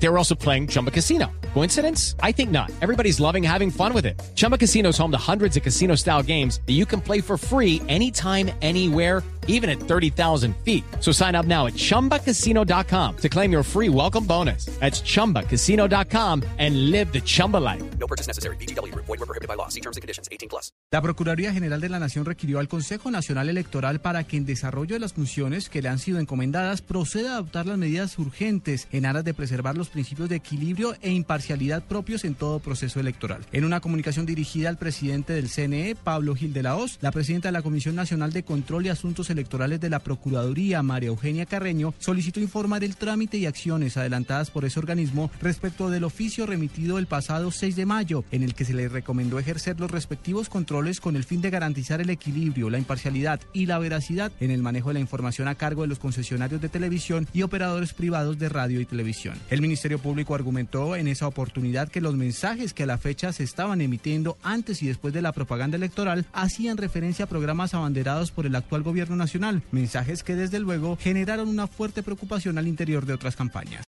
They were also playing Chumba Casino. Coincidence? I think not. Everybody's loving having fun with it. Chumba Casino is home to hundreds of casino style games that you can play for free anytime, anywhere, even at 30,000 feet. So sign up now at chumbacasino.com to claim your free welcome bonus. That's chumbacasino.com and live the Chumba life. No purchase necessary. BGW. Void were prohibited by law. See terms and conditions. 18 plus. La Procuraduría General de la Nación requirió al Consejo Nacional Electoral para que en desarrollo de las funciones que le han sido encomendadas proceda a adoptar las medidas urgentes en aras de preservar los principios de equilibrio e imparcialidad propios en todo proceso electoral. En una comunicación dirigida al presidente del CNE, Pablo Gil de la Hoz, la presidenta de la Comisión Nacional de Control y Asuntos Electorales de la Procuraduría, María Eugenia Carreño, solicitó informar el trámite y acciones adelantadas por ese organismo respecto del oficio remitido el pasado 6 de mayo, en el que se le recomendó ejercer los respectivos controles con el fin de garantizar el equilibrio, la imparcialidad y la veracidad en el manejo de la información a cargo de los concesionarios de televisión y operadores privados de radio y televisión. El Ministerio Público argumentó en esa oportunidad que los mensajes que a la fecha se estaban emitiendo antes y después de la propaganda electoral hacían referencia a programas abanderados por el actual gobierno nacional, mensajes que desde luego generaron una fuerte preocupación al interior de otras campañas.